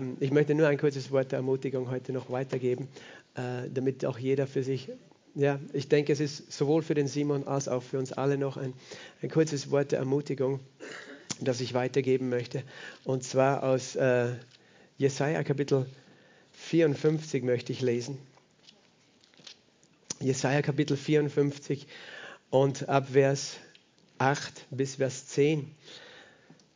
ähm, ich möchte nur ein kurzes Wort der Ermutigung heute noch weitergeben, äh, damit auch jeder für sich, ja, ich denke, es ist sowohl für den Simon als auch für uns alle noch ein, ein kurzes Wort der Ermutigung, das ich weitergeben möchte. Und zwar aus äh, Jesaja Kapitel 54 möchte ich lesen. Jesaja Kapitel 54 und ab Vers 8 bis Vers 10.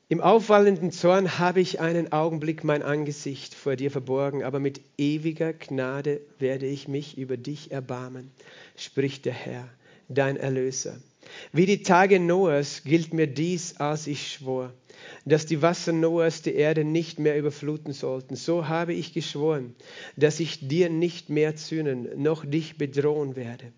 Im auffallenden Zorn habe ich einen Augenblick mein Angesicht vor dir verborgen, aber mit ewiger Gnade werde ich mich über dich erbarmen, spricht der Herr, dein Erlöser. Wie die Tage Noahs gilt mir dies, als ich schwor dass die Wasser Noahs die Erde nicht mehr überfluten sollten. So habe ich geschworen, dass ich dir nicht mehr zünden, noch dich bedrohen werde.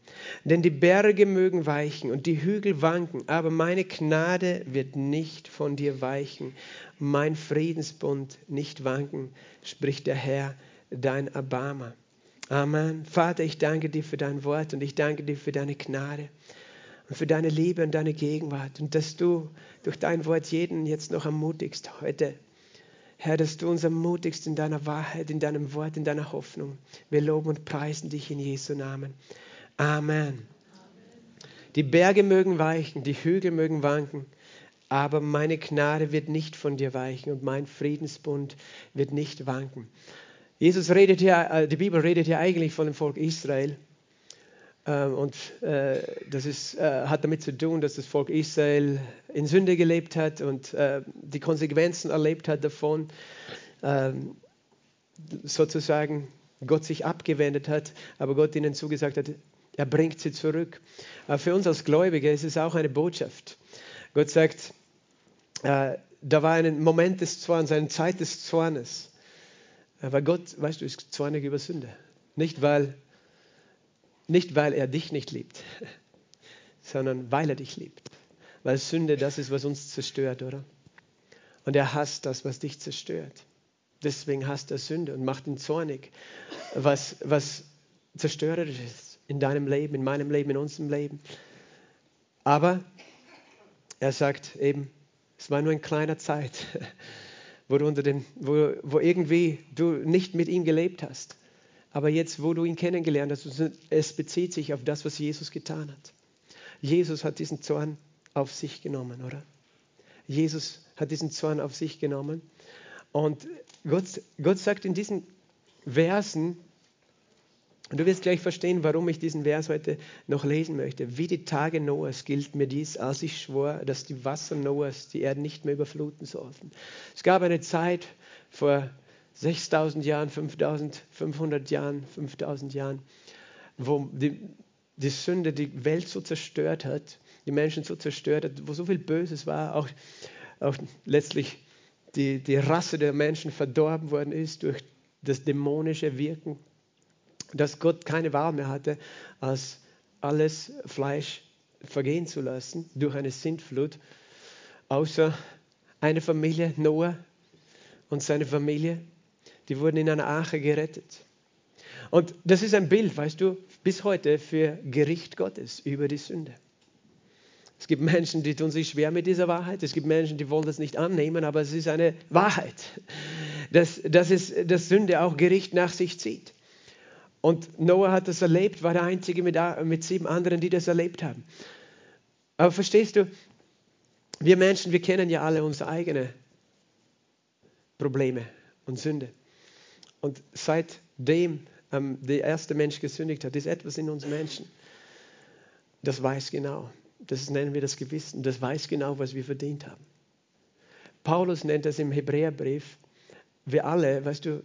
Denn die Berge mögen weichen und die Hügel wanken, aber meine Gnade wird nicht von dir weichen, mein Friedensbund nicht wanken, spricht der Herr, dein Erbarmer. Amen. Vater, ich danke dir für dein Wort und ich danke dir für deine Gnade und für deine Liebe und deine Gegenwart und dass du durch dein Wort jeden jetzt noch ermutigst heute. Herr, dass du uns ermutigst in deiner Wahrheit, in deinem Wort, in deiner Hoffnung. Wir loben und preisen dich in Jesu Namen. Amen. Die Berge mögen weichen, die Hügel mögen wanken, aber meine Gnade wird nicht von dir weichen und mein Friedensbund wird nicht wanken. Jesus redet hier, äh, die Bibel redet hier eigentlich von dem Volk Israel. Ähm, und äh, das ist, äh, hat damit zu tun, dass das Volk Israel in Sünde gelebt hat und äh, die Konsequenzen erlebt hat davon, ähm, sozusagen Gott sich abgewendet hat, aber Gott ihnen zugesagt hat, er bringt sie zurück. für uns als Gläubige ist es auch eine Botschaft. Gott sagt, da war ein Moment des Zorns, eine Zeit des Zornes. Aber Gott, weißt du, ist zornig über Sünde. Nicht, weil nicht, weil er dich nicht liebt, sondern weil er dich liebt. Weil Sünde das ist, was uns zerstört, oder? Und er hasst das, was dich zerstört. Deswegen hasst er Sünde und macht ihn zornig, was, was zerstörerisch ist in deinem Leben, in meinem Leben, in unserem Leben. Aber er sagt eben, es war nur eine kleine Zeit, wo, du unter dem, wo, wo irgendwie du nicht mit ihm gelebt hast. Aber jetzt, wo du ihn kennengelernt hast, es bezieht sich auf das, was Jesus getan hat. Jesus hat diesen Zorn auf sich genommen, oder? Jesus hat diesen Zorn auf sich genommen. Und Gott, Gott sagt in diesen Versen, und du wirst gleich verstehen, warum ich diesen Vers heute noch lesen möchte. Wie die Tage Noahs gilt mir dies, als ich schwor, dass die Wasser Noahs die Erde nicht mehr überfluten sollten. Es gab eine Zeit vor 6000 Jahren, 5500 Jahren, 5000 Jahren, wo die, die Sünde die Welt so zerstört hat, die Menschen so zerstört hat, wo so viel Böses war, auch, auch letztlich die, die Rasse der Menschen verdorben worden ist durch das dämonische Wirken, dass Gott keine Wahl mehr hatte, als alles Fleisch vergehen zu lassen durch eine Sintflut, außer eine Familie, Noah und seine Familie, die wurden in einer Arche gerettet. Und das ist ein Bild, weißt du, bis heute für Gericht Gottes über die Sünde. Es gibt Menschen, die tun sich schwer mit dieser Wahrheit. Es gibt Menschen, die wollen das nicht annehmen, aber es ist eine Wahrheit, dass, dass, es, dass Sünde auch Gericht nach sich zieht. Und Noah hat das erlebt, war der Einzige mit, mit sieben anderen, die das erlebt haben. Aber verstehst du, wir Menschen, wir kennen ja alle unsere eigenen Probleme und Sünde. Und seitdem ähm, der erste Mensch gesündigt hat, ist etwas in uns Menschen, das weiß genau. Das nennen wir das Gewissen. Das weiß genau, was wir verdient haben. Paulus nennt das im Hebräerbrief. Wir alle, weißt du,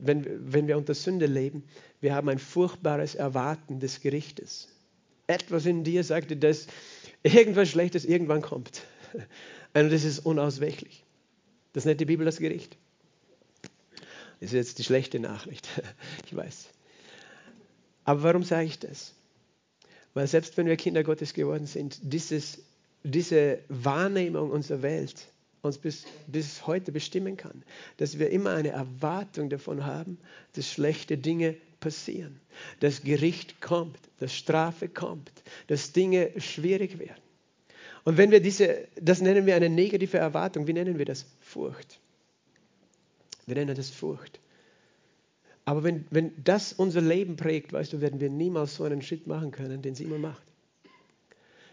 wenn, wenn wir unter Sünde leben, wir haben ein furchtbares Erwarten des Gerichtes. Etwas in dir sagt dir, dass irgendwas Schlechtes irgendwann kommt. Und das ist unausweichlich. Das nennt die Bibel das Gericht ist jetzt die schlechte Nachricht. Ich weiß. Aber warum sage ich das? Weil selbst wenn wir Kinder Gottes geworden sind, dieses, diese Wahrnehmung unserer Welt uns bis, bis heute bestimmen kann, dass wir immer eine Erwartung davon haben, dass schlechte Dinge passieren, dass Gericht kommt, dass Strafe kommt, dass Dinge schwierig werden. Und wenn wir diese, das nennen wir eine negative Erwartung, wie nennen wir das? Furcht. Wir nennen das Furcht. Aber wenn, wenn das unser Leben prägt, weißt du, werden wir niemals so einen Schritt machen können, den sie immer macht.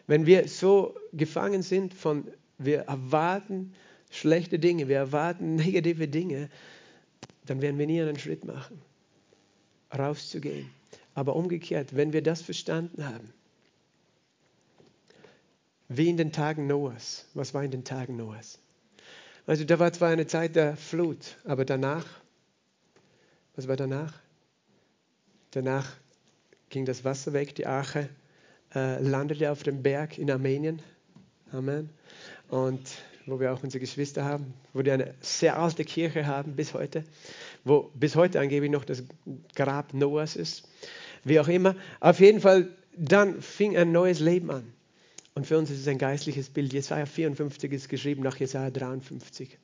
Wenn wir so gefangen sind von, wir erwarten schlechte Dinge, wir erwarten negative Dinge, dann werden wir nie einen Schritt machen, rauszugehen. Aber umgekehrt, wenn wir das verstanden haben, wie in den Tagen Noahs, was war in den Tagen Noahs? Also da war zwar eine Zeit der Flut, aber danach was war danach? Danach ging das Wasser weg, die Arche äh, landete auf dem Berg in Armenien. Amen. Und wo wir auch unsere Geschwister haben, wo wir eine sehr alte Kirche haben bis heute, wo bis heute angeblich noch das Grab Noahs ist. Wie auch immer. Auf jeden Fall, dann fing ein neues Leben an. Und für uns ist es ein geistliches Bild. Jesaja 54 ist geschrieben nach Jesaja 53.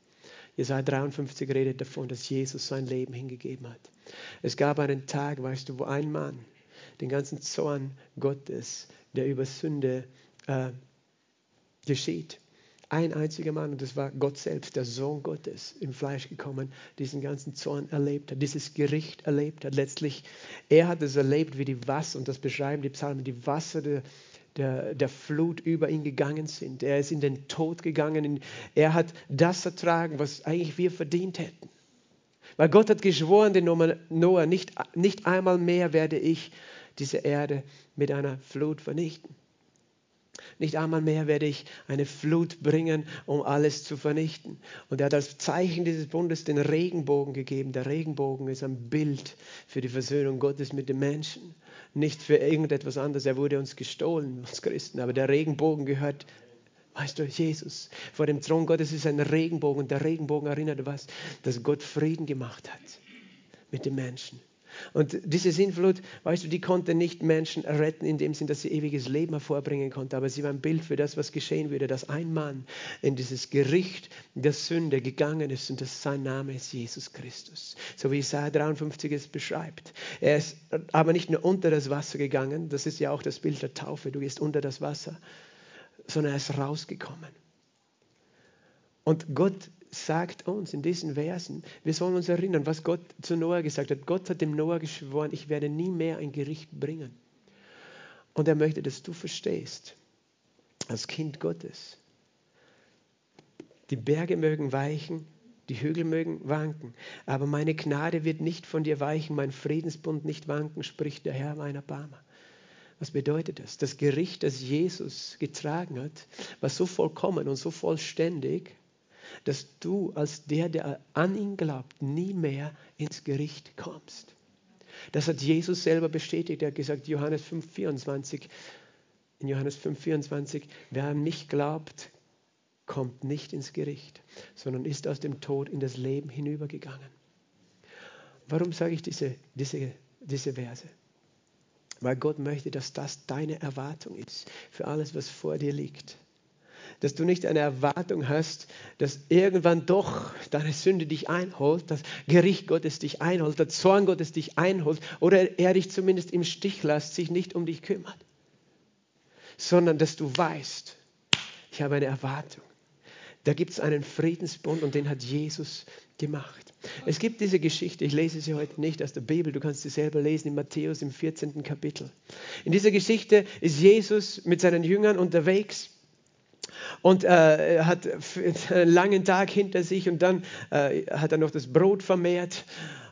Jesaja 53 redet davon, dass Jesus sein Leben hingegeben hat. Es gab einen Tag, weißt du, wo ein Mann den ganzen Zorn Gottes, der über Sünde äh, geschieht, ein einziger Mann, und das war Gott selbst, der Sohn Gottes, im Fleisch gekommen, diesen ganzen Zorn erlebt hat, dieses Gericht erlebt hat. Letztlich, er hat es erlebt, wie die Wasser, und das beschreiben die Psalmen, die Wasser der, der, der Flut über ihn gegangen sind. Er ist in den Tod gegangen. Er hat das ertragen, was eigentlich wir verdient hätten. Weil Gott hat geschworen, den Noah, nicht, nicht einmal mehr werde ich diese Erde mit einer Flut vernichten. Nicht einmal mehr werde ich eine Flut bringen, um alles zu vernichten. Und er hat als Zeichen dieses Bundes den Regenbogen gegeben. Der Regenbogen ist ein Bild für die Versöhnung Gottes mit den Menschen nicht für irgendetwas anderes. Er wurde uns gestohlen, uns Christen. Aber der Regenbogen gehört, weißt du, Jesus. Vor dem Thron Gottes ist ein Regenbogen. Und der Regenbogen erinnert was? Dass Gott Frieden gemacht hat mit den Menschen. Und diese Sinnflut, weißt du, die konnte nicht Menschen retten in dem Sinn, dass sie ewiges Leben hervorbringen konnte, aber sie war ein Bild für das, was geschehen würde, dass ein Mann in dieses Gericht der Sünde gegangen ist und dass sein Name ist Jesus Christus. So wie Isaiah 53 es beschreibt. Er ist aber nicht nur unter das Wasser gegangen, das ist ja auch das Bild der Taufe, du gehst unter das Wasser, sondern er ist rausgekommen. Und Gott sagt uns in diesen Versen, wir sollen uns erinnern, was Gott zu Noah gesagt hat. Gott hat dem Noah geschworen, ich werde nie mehr ein Gericht bringen. Und er möchte, dass du verstehst, als Kind Gottes, die Berge mögen weichen, die Hügel mögen wanken, aber meine Gnade wird nicht von dir weichen, mein Friedensbund nicht wanken, spricht der Herr meiner Barmer. Was bedeutet das? Das Gericht, das Jesus getragen hat, war so vollkommen und so vollständig, dass du als der, der an ihn glaubt, nie mehr ins Gericht kommst. Das hat Jesus selber bestätigt. Er hat gesagt, Johannes 5,24, in Johannes 5,24, wer an mich glaubt, kommt nicht ins Gericht, sondern ist aus dem Tod in das Leben hinübergegangen. Warum sage ich diese, diese, diese Verse? Weil Gott möchte, dass das deine Erwartung ist für alles, was vor dir liegt dass du nicht eine Erwartung hast, dass irgendwann doch deine Sünde dich einholt, das Gericht Gottes dich einholt, der Zorn Gottes dich einholt oder er dich zumindest im Stich lässt, sich nicht um dich kümmert, sondern dass du weißt, ich habe eine Erwartung. Da gibt es einen Friedensbund und den hat Jesus gemacht. Es gibt diese Geschichte, ich lese sie heute nicht aus der Bibel, du kannst sie selber lesen in Matthäus im 14. Kapitel. In dieser Geschichte ist Jesus mit seinen Jüngern unterwegs und äh, hat einen langen Tag hinter sich und dann äh, hat er noch das Brot vermehrt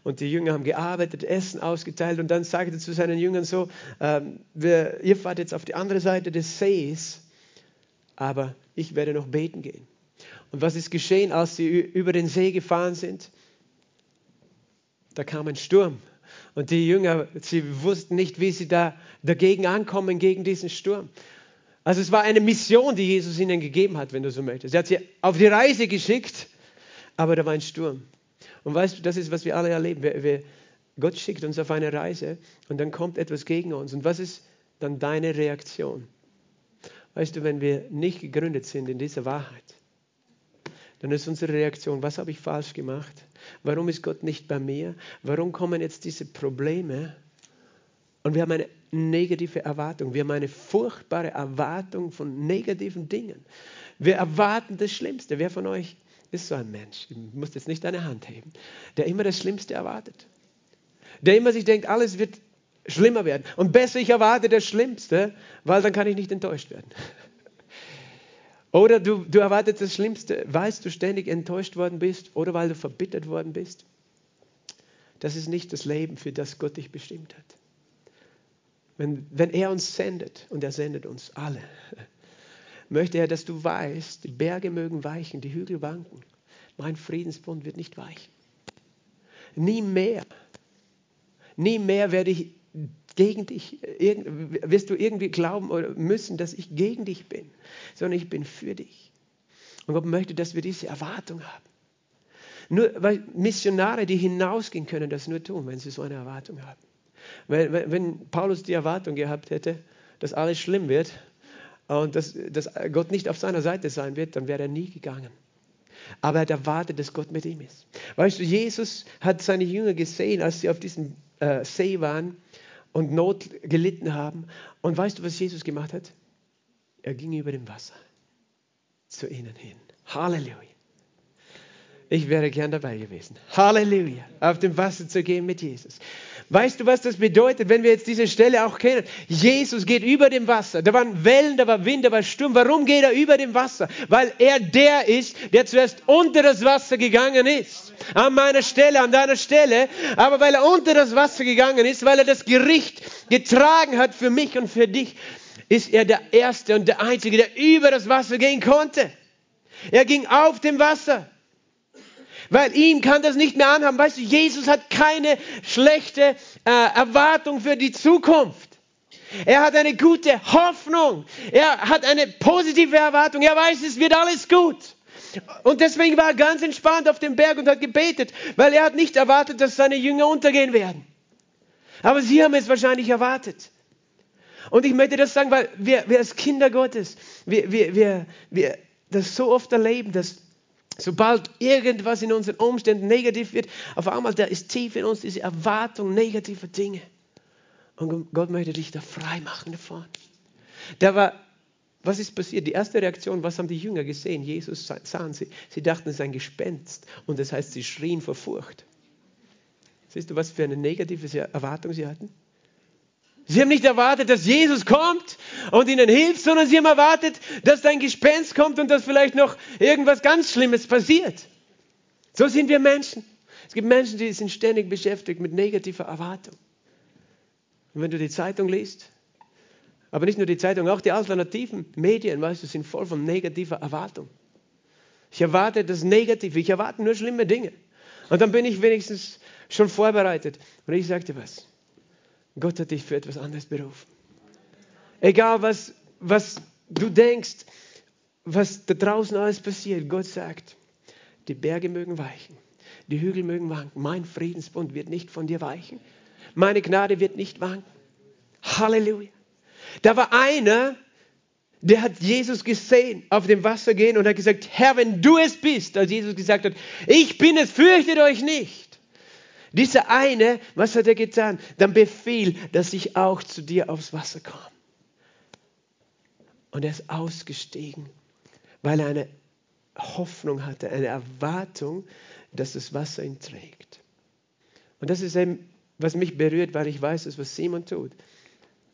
und die Jünger haben gearbeitet, Essen ausgeteilt und dann sagte er zu seinen Jüngern so, äh, wir, ihr fahrt jetzt auf die andere Seite des Sees, aber ich werde noch beten gehen. Und was ist geschehen, als sie über den See gefahren sind? Da kam ein Sturm. Und die Jünger, sie wussten nicht, wie sie da dagegen ankommen, gegen diesen Sturm. Also es war eine Mission, die Jesus ihnen gegeben hat, wenn du so möchtest. Er hat sie auf die Reise geschickt, aber da war ein Sturm. Und weißt du, das ist, was wir alle erleben. Wir, wir, Gott schickt uns auf eine Reise und dann kommt etwas gegen uns. Und was ist dann deine Reaktion? Weißt du, wenn wir nicht gegründet sind in dieser Wahrheit, dann ist unsere Reaktion, was habe ich falsch gemacht? Warum ist Gott nicht bei mir? Warum kommen jetzt diese Probleme? Und wir haben eine negative Erwartung. Wir haben eine furchtbare Erwartung von negativen Dingen. Wir erwarten das Schlimmste. Wer von euch ist so ein Mensch, du musst jetzt nicht deine Hand heben, der immer das Schlimmste erwartet. Der immer sich denkt, alles wird schlimmer werden. Und besser, ich erwarte das Schlimmste, weil dann kann ich nicht enttäuscht werden. Oder du, du erwartest das Schlimmste, weil du ständig enttäuscht worden bist oder weil du verbittert worden bist. Das ist nicht das Leben, für das Gott dich bestimmt hat. Wenn, wenn er uns sendet, und er sendet uns alle, möchte er, dass du weißt, die Berge mögen weichen, die Hügel wanken. Mein Friedensbund wird nicht weichen. Nie mehr, nie mehr werde ich gegen dich, wirst du irgendwie glauben oder müssen, dass ich gegen dich bin, sondern ich bin für dich. Und Gott möchte, dass wir diese Erwartung haben. Nur weil Missionare, die hinausgehen können, das nur tun, wenn sie so eine Erwartung haben. Wenn, wenn Paulus die Erwartung gehabt hätte, dass alles schlimm wird und dass, dass Gott nicht auf seiner Seite sein wird, dann wäre er nie gegangen. Aber er erwartet, dass Gott mit ihm ist. Weißt du, Jesus hat seine Jünger gesehen, als sie auf diesem äh, See waren und Not gelitten haben. Und weißt du, was Jesus gemacht hat? Er ging über dem Wasser zu ihnen hin. Halleluja. Ich wäre gern dabei gewesen. Halleluja. Auf dem Wasser zu gehen mit Jesus. Weißt du, was das bedeutet, wenn wir jetzt diese Stelle auch kennen? Jesus geht über dem Wasser. Da waren Wellen, da war Wind, da war Sturm. Warum geht er über dem Wasser? Weil er der ist, der zuerst unter das Wasser gegangen ist. An meiner Stelle, an deiner Stelle. Aber weil er unter das Wasser gegangen ist, weil er das Gericht getragen hat für mich und für dich, ist er der Erste und der Einzige, der über das Wasser gehen konnte. Er ging auf dem Wasser. Weil ihm kann das nicht mehr anhaben. Weißt du, Jesus hat keine schlechte äh, Erwartung für die Zukunft. Er hat eine gute Hoffnung. Er hat eine positive Erwartung. Er weiß, es wird alles gut. Und deswegen war er ganz entspannt auf dem Berg und hat gebetet, weil er hat nicht erwartet, dass seine Jünger untergehen werden. Aber sie haben es wahrscheinlich erwartet. Und ich möchte das sagen, weil wir, wir als Kinder Gottes, wir, wir, wir, wir das so oft erleben, dass Sobald irgendwas in unseren Umständen negativ wird, auf einmal da ist tief in uns diese Erwartung negativer Dinge. Und Gott möchte dich da frei machen davon. Da war, was ist passiert? Die erste Reaktion, was haben die Jünger gesehen? Jesus sahen sie. Sie dachten, es ist ein Gespenst. Und das heißt, sie schrien vor Furcht. Siehst du, was für eine negative Erwartung sie hatten? Sie haben nicht erwartet, dass Jesus kommt und ihnen hilft, sondern sie haben erwartet, dass dein Gespenst kommt und dass vielleicht noch irgendwas ganz Schlimmes passiert. So sind wir Menschen. Es gibt Menschen, die sind ständig beschäftigt mit negativer Erwartung. Und wenn du die Zeitung liest, aber nicht nur die Zeitung, auch die alternativen Medien, weißt du, sind voll von negativer Erwartung. Ich erwarte das Negative, ich erwarte nur schlimme Dinge. Und dann bin ich wenigstens schon vorbereitet. Und ich sagte was. Gott hat dich für etwas anderes berufen. Egal, was, was du denkst, was da draußen alles passiert, Gott sagt, die Berge mögen weichen, die Hügel mögen wanken, mein Friedensbund wird nicht von dir weichen, meine Gnade wird nicht wanken. Halleluja. Da war einer, der hat Jesus gesehen auf dem Wasser gehen und hat gesagt, Herr, wenn du es bist, als Jesus gesagt hat, ich bin es, fürchtet euch nicht. Dieser eine, was hat er getan? Dann befiehl, dass ich auch zu dir aufs Wasser komme. Und er ist ausgestiegen, weil er eine Hoffnung hatte, eine Erwartung, dass das Wasser ihn trägt. Und das ist eben, was mich berührt, weil ich weiß, was Simon tut.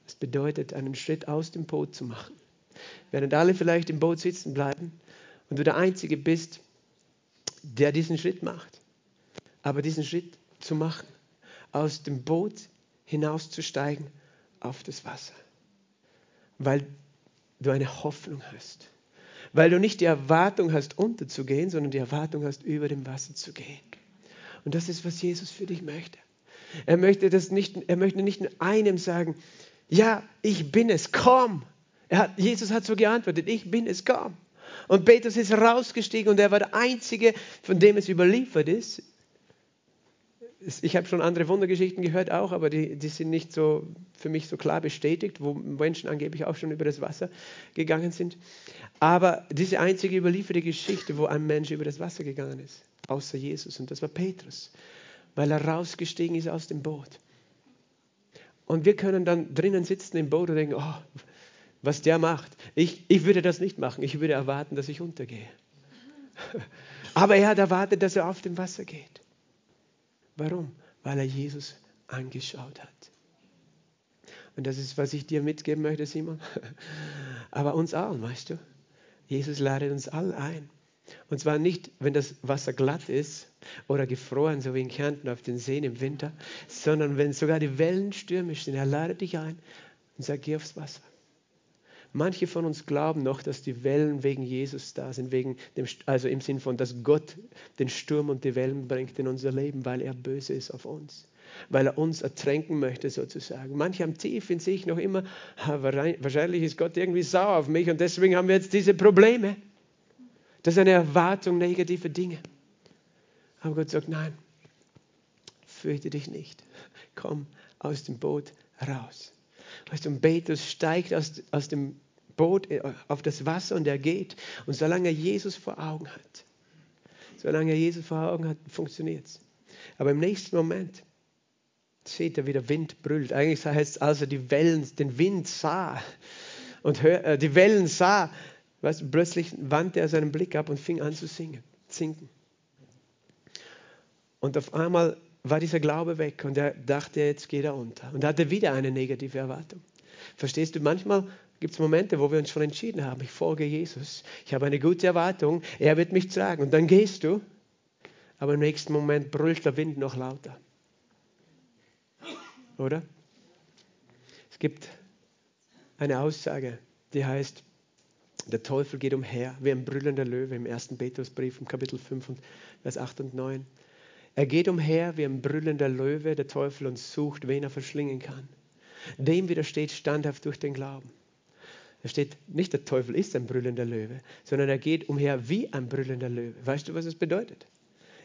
Es bedeutet, einen Schritt aus dem Boot zu machen. Während alle vielleicht im Boot sitzen bleiben und du der Einzige bist, der diesen Schritt macht. Aber diesen Schritt zu machen, aus dem Boot hinauszusteigen auf das Wasser. Weil du eine Hoffnung hast. Weil du nicht die Erwartung hast, unterzugehen, sondern die Erwartung hast, über dem Wasser zu gehen. Und das ist, was Jesus für dich möchte. Er möchte, das nicht, er möchte nicht nur einem sagen, ja, ich bin es, komm. Hat, Jesus hat so geantwortet, ich bin es, komm. Und Petrus ist rausgestiegen und er war der Einzige, von dem es überliefert ist, ich habe schon andere Wundergeschichten gehört auch, aber die, die sind nicht so für mich so klar bestätigt, wo Menschen angeblich auch schon über das Wasser gegangen sind. Aber diese einzige überlieferte Geschichte, wo ein Mensch über das Wasser gegangen ist, außer Jesus, und das war Petrus, weil er rausgestiegen ist aus dem Boot. Und wir können dann drinnen sitzen im Boot und denken, oh, was der macht. Ich, ich würde das nicht machen. Ich würde erwarten, dass ich untergehe. Aber er hat erwartet, dass er auf dem Wasser geht. Warum? Weil er Jesus angeschaut hat. Und das ist, was ich dir mitgeben möchte, Simon. Aber uns allen, weißt du? Jesus ladet uns alle ein. Und zwar nicht, wenn das Wasser glatt ist oder gefroren, so wie in Kärnten auf den Seen im Winter, sondern wenn sogar die Wellen stürmisch sind. Er ladet dich ein und sagt, geh aufs Wasser. Manche von uns glauben noch, dass die Wellen wegen Jesus da sind, wegen dem, also im Sinn von, dass Gott den Sturm und die Wellen bringt in unser Leben, weil er böse ist auf uns, weil er uns ertränken möchte sozusagen. Manche haben tief in sich noch immer, wahrscheinlich ist Gott irgendwie sauer auf mich und deswegen haben wir jetzt diese Probleme. Das ist eine Erwartung negativer Dinge. Aber Gott sagt, nein, fürchte dich nicht. Komm aus dem Boot raus. Weißt du, Petrus steigt aus, aus dem Boot äh, auf das Wasser und er geht. Und solange er Jesus vor Augen hat, solange er Jesus vor Augen hat, funktioniert es. Aber im nächsten Moment sieht er, wie der Wind brüllt. Eigentlich heißt es, als er die Wellen, den Wind sah und hör, äh, die Wellen sah, weißt plötzlich wandte er seinen Blick ab und fing an zu singen, sinken. Und auf einmal war dieser Glaube weg und er dachte, jetzt geht er unter. Und hatte wieder eine negative Erwartung. Verstehst du, manchmal gibt es Momente, wo wir uns schon entschieden haben, ich folge Jesus, ich habe eine gute Erwartung, er wird mich tragen. Und dann gehst du, aber im nächsten Moment brüllt der Wind noch lauter. Oder? Es gibt eine Aussage, die heißt, der Teufel geht umher wie ein brüllender Löwe im ersten Petrusbrief im Kapitel 5 und Vers 8 und 9. Er geht umher wie ein brüllender Löwe, der Teufel, und sucht, wen er verschlingen kann. Dem widersteht standhaft durch den Glauben. Da steht nicht, der Teufel ist ein brüllender Löwe, sondern er geht umher wie ein brüllender Löwe. Weißt du, was das bedeutet?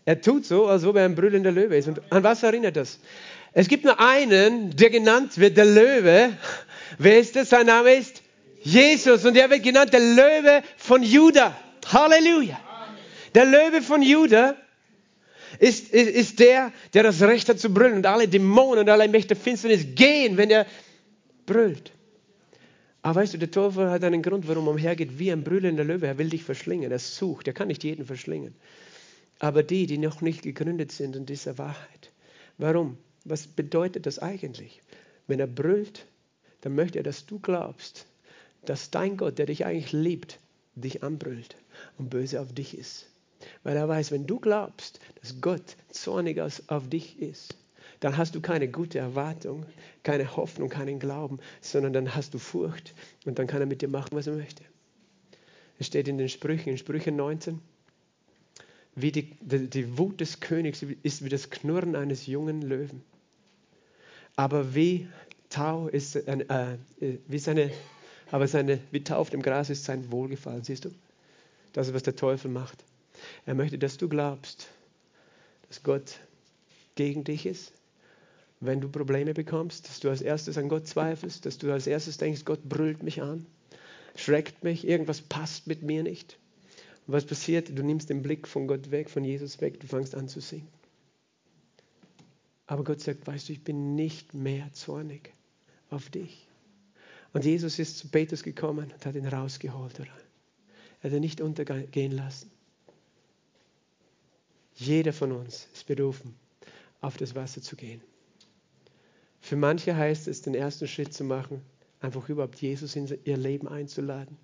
Er tut so, als ob er ein brüllender Löwe ist. Und an was erinnert das? Es gibt nur einen, der genannt wird, der Löwe. Wer ist das? Sein Name ist Jesus. Und er wird genannt der Löwe von Juda. Halleluja. Der Löwe von Juda ist, ist, ist der, der das Recht hat zu brüllen. Und alle Dämonen und alle Mächte Finsternis gehen, wenn er brüllt. Aber weißt du, der Teufel hat einen Grund, warum er umhergeht wie ein brüllender Löwe. Er will dich verschlingen. Er sucht. Er kann nicht jeden verschlingen. Aber die, die noch nicht gegründet sind in dieser Wahrheit. Warum? Was bedeutet das eigentlich? Wenn er brüllt, dann möchte er, dass du glaubst, dass dein Gott, der dich eigentlich liebt, dich anbrüllt und böse auf dich ist. Weil er weiß, wenn du glaubst, dass Gott zornig auf dich ist, dann hast du keine gute Erwartung, keine Hoffnung, keinen Glauben, sondern dann hast du Furcht und dann kann er mit dir machen, was er möchte. Es steht in den Sprüchen, in Sprüche 19, wie die, die, die Wut des Königs ist wie das Knurren eines jungen Löwen. Aber wie Tau ist, äh, wie seine, aber seine, wie Tau auf dem Gras ist sein Wohlgefallen, siehst du? Das ist, was der Teufel macht. Er möchte, dass du glaubst, dass Gott gegen dich ist. Wenn du Probleme bekommst, dass du als erstes an Gott zweifelst, dass du als erstes denkst, Gott brüllt mich an, schreckt mich, irgendwas passt mit mir nicht. Und was passiert? Du nimmst den Blick von Gott weg, von Jesus weg, du fängst an zu singen. Aber Gott sagt, weißt du, ich bin nicht mehr zornig auf dich. Und Jesus ist zu Petrus gekommen und hat ihn rausgeholt. Oder? Er hat ihn nicht untergehen lassen. Jeder von uns ist berufen, auf das Wasser zu gehen. Für manche heißt es, den ersten Schritt zu machen, einfach überhaupt Jesus in ihr Leben einzuladen.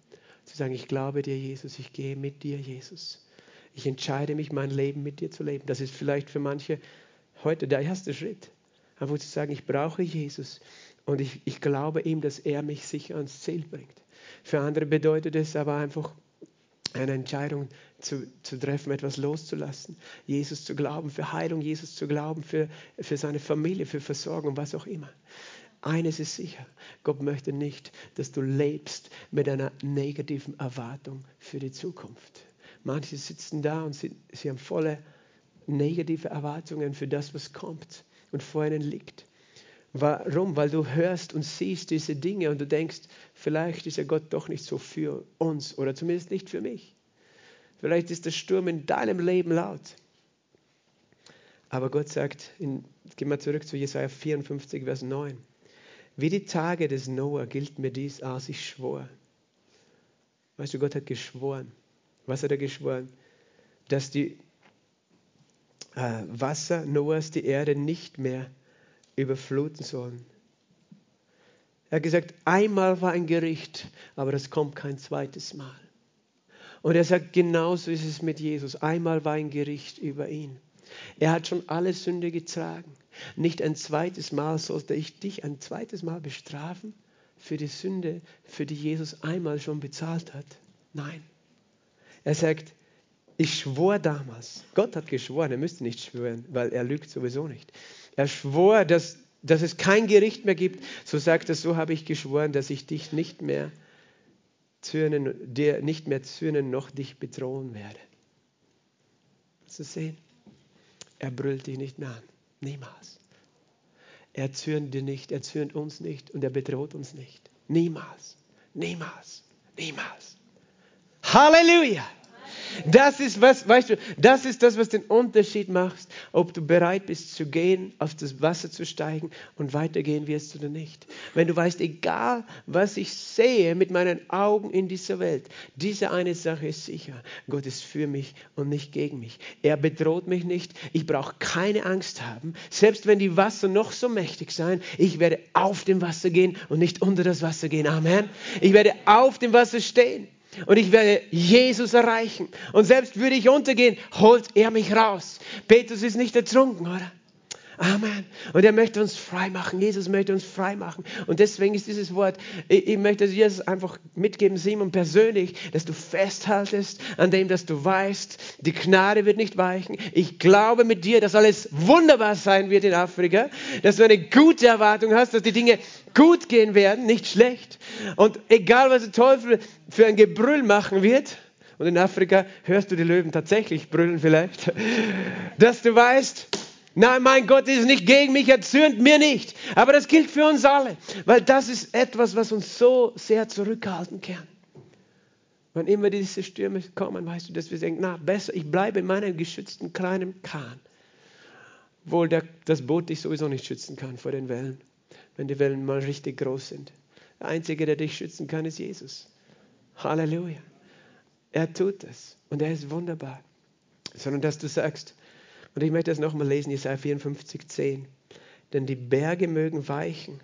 Zu sagen, ich glaube dir, Jesus, ich gehe mit dir, Jesus. Ich entscheide mich, mein Leben mit dir zu leben. Das ist vielleicht für manche heute der erste Schritt. Einfach zu sagen, ich brauche Jesus und ich, ich glaube ihm, dass er mich sicher ans Ziel bringt. Für andere bedeutet es aber einfach, eine Entscheidung zu, zu treffen, etwas loszulassen, Jesus zu glauben, für Heilung Jesus zu glauben, für, für seine Familie, für Versorgung, was auch immer. Eines ist sicher, Gott möchte nicht, dass du lebst mit einer negativen Erwartung für die Zukunft. Manche sitzen da und sie, sie haben volle negative Erwartungen für das, was kommt und vor ihnen liegt. Warum? Weil du hörst und siehst diese Dinge und du denkst, vielleicht ist ja Gott doch nicht so für uns oder zumindest nicht für mich. Vielleicht ist der Sturm in deinem Leben laut. Aber Gott sagt, in, gehen wir zurück zu Jesaja 54, Vers 9. Wie die Tage des Noah gilt mir dies, als ich schwor. Weißt du, Gott hat geschworen. Was hat er geschworen? dass die äh, Wasser Noahs die Erde nicht mehr überfluten sollen. Er hat gesagt, einmal war ein Gericht, aber das kommt kein zweites Mal. Und er sagt, genauso ist es mit Jesus. Einmal war ein Gericht über ihn. Er hat schon alle Sünde getragen. Nicht ein zweites Mal sollte ich dich ein zweites Mal bestrafen für die Sünde, für die Jesus einmal schon bezahlt hat. Nein. Er sagt, ich schwor damals, Gott hat geschworen, er müsste nicht schwören, weil er lügt sowieso nicht. Er schwor, dass, dass es kein Gericht mehr gibt. So sagt er, so habe ich geschworen, dass ich dich nicht mehr zürnen, dir nicht mehr zürnen noch dich bedrohen werde. Zu sehen, er brüllt dich nicht mehr an. Niemals. Er zürnt dir nicht, er zürnt uns nicht und er bedroht uns nicht. Niemals. Niemals. Niemals. Halleluja! Das ist was, weißt du, das ist das, was den Unterschied macht, ob du bereit bist zu gehen, auf das Wasser zu steigen und weitergehen wirst oder nicht. Wenn du weißt, egal was ich sehe mit meinen Augen in dieser Welt, diese eine Sache ist sicher. Gott ist für mich und nicht gegen mich. Er bedroht mich nicht. Ich brauche keine Angst haben. Selbst wenn die Wasser noch so mächtig sein, ich werde auf dem Wasser gehen und nicht unter das Wasser gehen. Amen. Ich werde auf dem Wasser stehen. Und ich werde Jesus erreichen. Und selbst würde ich untergehen, holt er mich raus. Petrus ist nicht ertrunken, oder? Amen. Und er möchte uns frei machen. Jesus möchte uns frei machen. Und deswegen ist dieses Wort, ich, ich möchte dir das einfach mitgeben, Simon, persönlich, dass du festhaltest an dem, dass du weißt, die Gnade wird nicht weichen. Ich glaube mit dir, dass alles wunderbar sein wird in Afrika, dass du eine gute Erwartung hast, dass die Dinge gut gehen werden, nicht schlecht. Und egal, was der Teufel für ein Gebrüll machen wird, und in Afrika hörst du die Löwen tatsächlich brüllen vielleicht, dass du weißt, Nein, mein Gott ist nicht gegen mich, er zürnt mir nicht. Aber das gilt für uns alle, weil das ist etwas, was uns so sehr zurückhalten kann. Wenn immer diese Stürme kommen, weißt du, dass wir denken, na, besser, ich bleibe in meinem geschützten kleinen Kahn. Obwohl der, das Boot dich sowieso nicht schützen kann vor den Wellen, wenn die Wellen mal richtig groß sind. Der Einzige, der dich schützen kann, ist Jesus. Halleluja. Er tut das und er ist wunderbar. Sondern dass du sagst, und ich möchte das nochmal lesen, Jesaja 54, 10. Denn die Berge mögen weichen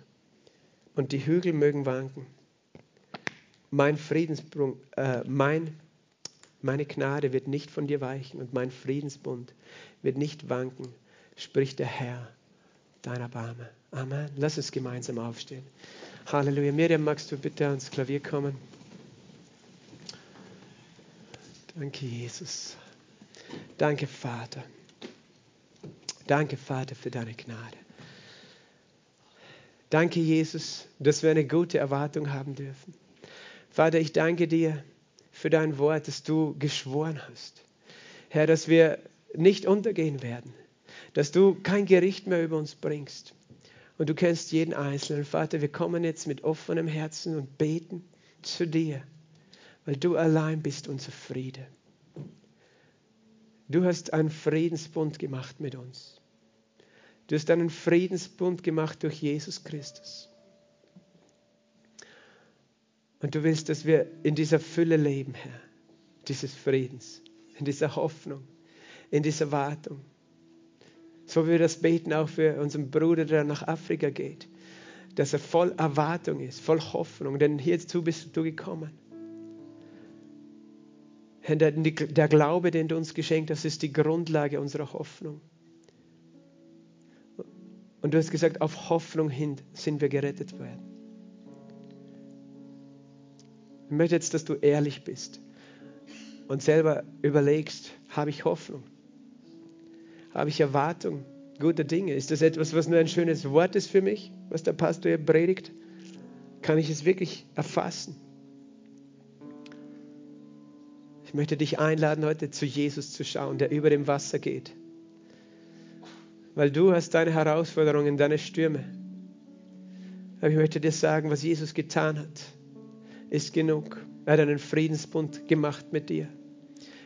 und die Hügel mögen wanken. Mein Friedensbund, äh, mein, meine Gnade wird nicht von dir weichen und mein Friedensbund wird nicht wanken, spricht der Herr, dein Erbarme. Amen. Lass uns gemeinsam aufstehen. Halleluja. Miriam, magst du bitte ans Klavier kommen? Danke, Jesus. Danke, Vater. Danke, Vater, für deine Gnade. Danke, Jesus, dass wir eine gute Erwartung haben dürfen. Vater, ich danke dir für dein Wort, das du geschworen hast. Herr, dass wir nicht untergehen werden, dass du kein Gericht mehr über uns bringst. Und du kennst jeden Einzelnen. Vater, wir kommen jetzt mit offenem Herzen und beten zu dir, weil du allein bist unser Friede. Du hast einen Friedensbund gemacht mit uns. Du hast einen Friedensbund gemacht durch Jesus Christus. Und du willst, dass wir in dieser Fülle leben, Herr, dieses Friedens, in dieser Hoffnung, in dieser Wartung. So wie wir das beten auch für unseren Bruder, der nach Afrika geht, dass er voll Erwartung ist, voll Hoffnung, denn hierzu bist du gekommen. Herr, der, Glaube, den du uns geschenkt hast, ist die Grundlage unserer Hoffnung. Und du hast gesagt, auf Hoffnung hin sind wir gerettet worden. Ich möchte jetzt, dass du ehrlich bist und selber überlegst, habe ich Hoffnung? Habe ich Erwartung guter Dinge? Ist das etwas, was nur ein schönes Wort ist für mich, was der Pastor hier predigt? Kann ich es wirklich erfassen? Ich möchte dich einladen, heute zu Jesus zu schauen, der über dem Wasser geht weil du hast deine Herausforderungen, deine Stürme. Aber ich möchte dir sagen, was Jesus getan hat, ist genug. Er hat einen Friedensbund gemacht mit dir.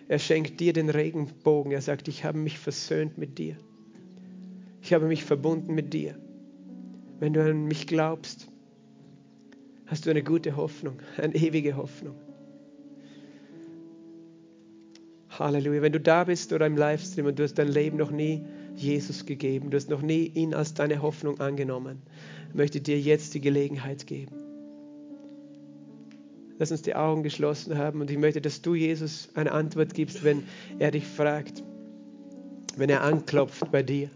Er schenkt dir den Regenbogen. Er sagt, ich habe mich versöhnt mit dir. Ich habe mich verbunden mit dir. Wenn du an mich glaubst, hast du eine gute Hoffnung, eine ewige Hoffnung. Halleluja. Wenn du da bist oder im Livestream und du hast dein Leben noch nie Jesus gegeben, du hast noch nie ihn als deine Hoffnung angenommen, möchte dir jetzt die Gelegenheit geben. Lass uns die Augen geschlossen haben und ich möchte, dass du Jesus eine Antwort gibst, wenn er dich fragt, wenn er anklopft bei dir.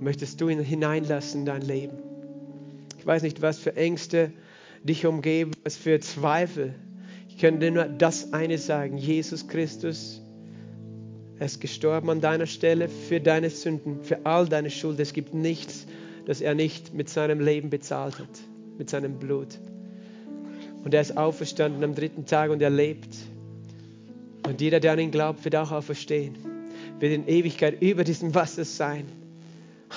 Möchtest du ihn hineinlassen in dein Leben? Ich weiß nicht, was für Ängste dich umgeben, was für Zweifel. Ich könnte nur das eine sagen, Jesus Christus, er ist gestorben an deiner Stelle für deine Sünden, für all deine Schuld. Es gibt nichts, das er nicht mit seinem Leben bezahlt hat, mit seinem Blut. Und er ist auferstanden am dritten Tag und er lebt. Und jeder, der an ihn glaubt, wird auch auferstehen, wird in Ewigkeit über diesem Wasser sein.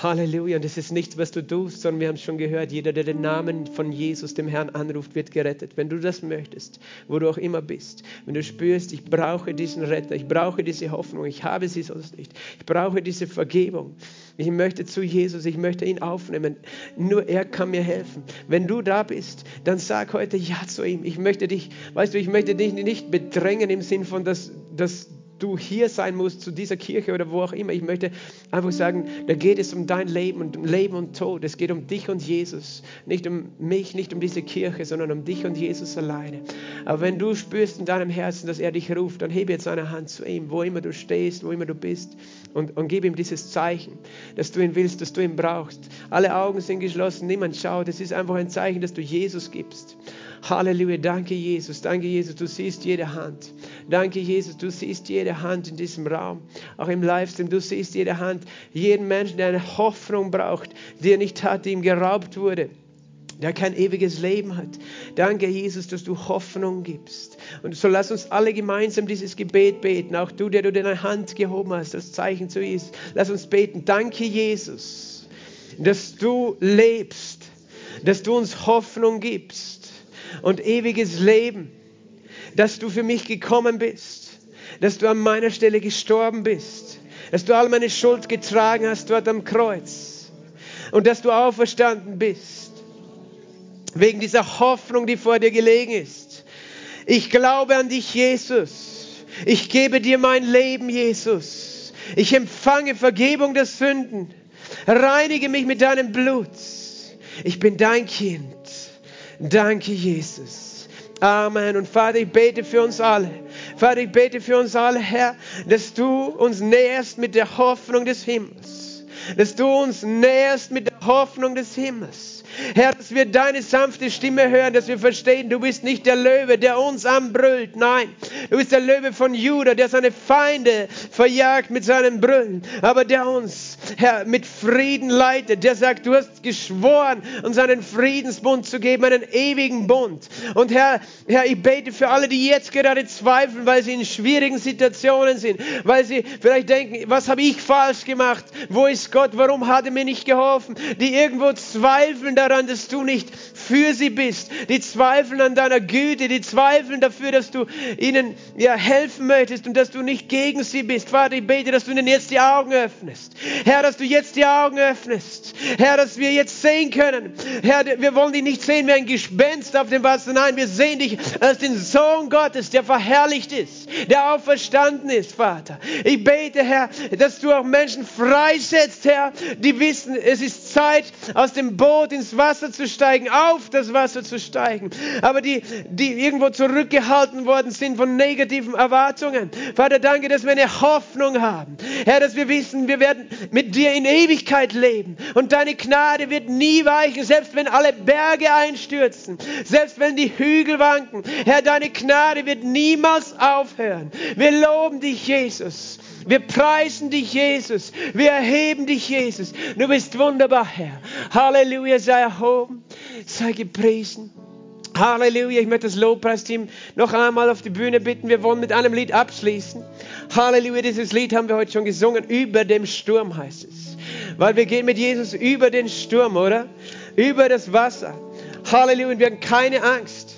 Halleluja. Und es ist nichts, was du tust, sondern wir haben es schon gehört, jeder, der den Namen von Jesus, dem Herrn, anruft, wird gerettet. Wenn du das möchtest, wo du auch immer bist, wenn du spürst, ich brauche diesen Retter, ich brauche diese Hoffnung, ich habe sie sonst nicht, ich brauche diese Vergebung, ich möchte zu Jesus, ich möchte ihn aufnehmen, nur er kann mir helfen. Wenn du da bist, dann sag heute Ja zu ihm. Ich möchte dich, weißt du, ich möchte dich nicht bedrängen im Sinn von, dass, dass du hier sein musst zu dieser Kirche oder wo auch immer. Ich möchte einfach sagen, da geht es um dein Leben und um Leben und Tod. Es geht um dich und Jesus. Nicht um mich, nicht um diese Kirche, sondern um dich und Jesus alleine. Aber wenn du spürst in deinem Herzen, dass er dich ruft, dann hebe jetzt eine Hand zu ihm, wo immer du stehst, wo immer du bist und, und gib ihm dieses Zeichen, dass du ihn willst, dass du ihn brauchst. Alle Augen sind geschlossen, niemand schaut. Es ist einfach ein Zeichen, dass du Jesus gibst. Halleluja, danke Jesus, danke Jesus, du siehst jede Hand. Danke Jesus, du siehst jede Hand in diesem Raum, auch im Livestream, du siehst jede Hand, jeden Menschen, der eine Hoffnung braucht, die er nicht hat, die ihm geraubt wurde der kein ewiges Leben hat. Danke, Jesus, dass du Hoffnung gibst. Und so lass uns alle gemeinsam dieses Gebet beten. Auch du, der du deine Hand gehoben hast, das Zeichen zu Jesus. Lass uns beten. Danke, Jesus, dass du lebst, dass du uns Hoffnung gibst und ewiges Leben, dass du für mich gekommen bist, dass du an meiner Stelle gestorben bist, dass du all meine Schuld getragen hast dort am Kreuz und dass du auferstanden bist, wegen dieser Hoffnung, die vor dir gelegen ist. Ich glaube an dich, Jesus. Ich gebe dir mein Leben, Jesus. Ich empfange Vergebung der Sünden. Reinige mich mit deinem Blut. Ich bin dein Kind. Danke, Jesus. Amen. Und Vater, ich bete für uns alle. Vater, ich bete für uns alle, Herr, dass du uns näherst mit der Hoffnung des Himmels. Dass du uns näherst mit der Hoffnung des Himmels Herr, dass wir deine sanfte Stimme hören, dass wir verstehen, du bist nicht der Löwe, der uns anbrüllt. Nein, du bist der Löwe von Juda, der seine Feinde verjagt mit seinem Brüllen, aber der uns, Herr, mit Frieden leitet. Der sagt, du hast geschworen, uns einen Friedensbund zu geben, einen ewigen Bund. Und Herr, Herr, ich bete für alle, die jetzt gerade zweifeln, weil sie in schwierigen Situationen sind, weil sie vielleicht denken, was habe ich falsch gemacht? Wo ist Gott? Warum hat er mir nicht geholfen? Die irgendwo zweifeln daran, dass du nicht für sie bist. Die zweifeln an deiner Güte, die zweifeln dafür, dass du ihnen ja helfen möchtest und dass du nicht gegen sie bist. Vater, ich bete, dass du ihnen jetzt die Augen öffnest. Herr, dass du jetzt die Augen öffnest. Herr, dass wir jetzt sehen können. Herr, wir wollen dich nicht sehen wie ein Gespenst auf dem Wasser. Nein, wir sehen dich als den Sohn Gottes, der verherrlicht ist, der auferstanden ist, Vater. Ich bete, Herr, dass du auch Menschen freisetzt, Herr, die wissen, es ist Zeit, aus dem Boot ins Wasser zu steigen, auf das Wasser zu steigen. Aber die, die irgendwo zurückgehalten worden sind von negativen Erwartungen. Vater, danke, dass wir eine Hoffnung haben. Herr, dass wir wissen, wir werden mit dir in Ewigkeit leben. Und deine Gnade wird nie weichen, selbst wenn alle Berge einstürzen, selbst wenn die Hügel wanken. Herr, deine Gnade wird niemals aufhören. Wir loben dich, Jesus. Wir preisen dich, Jesus. Wir erheben dich, Jesus. Du bist wunderbar, Herr. Halleluja, sei erhoben, sei gepriesen. Halleluja, ich möchte das Lobpreisteam noch einmal auf die Bühne bitten. Wir wollen mit einem Lied abschließen. Halleluja, dieses Lied haben wir heute schon gesungen. Über dem Sturm heißt es. Weil wir gehen mit Jesus über den Sturm, oder? Über das Wasser. Halleluja, wir haben keine Angst.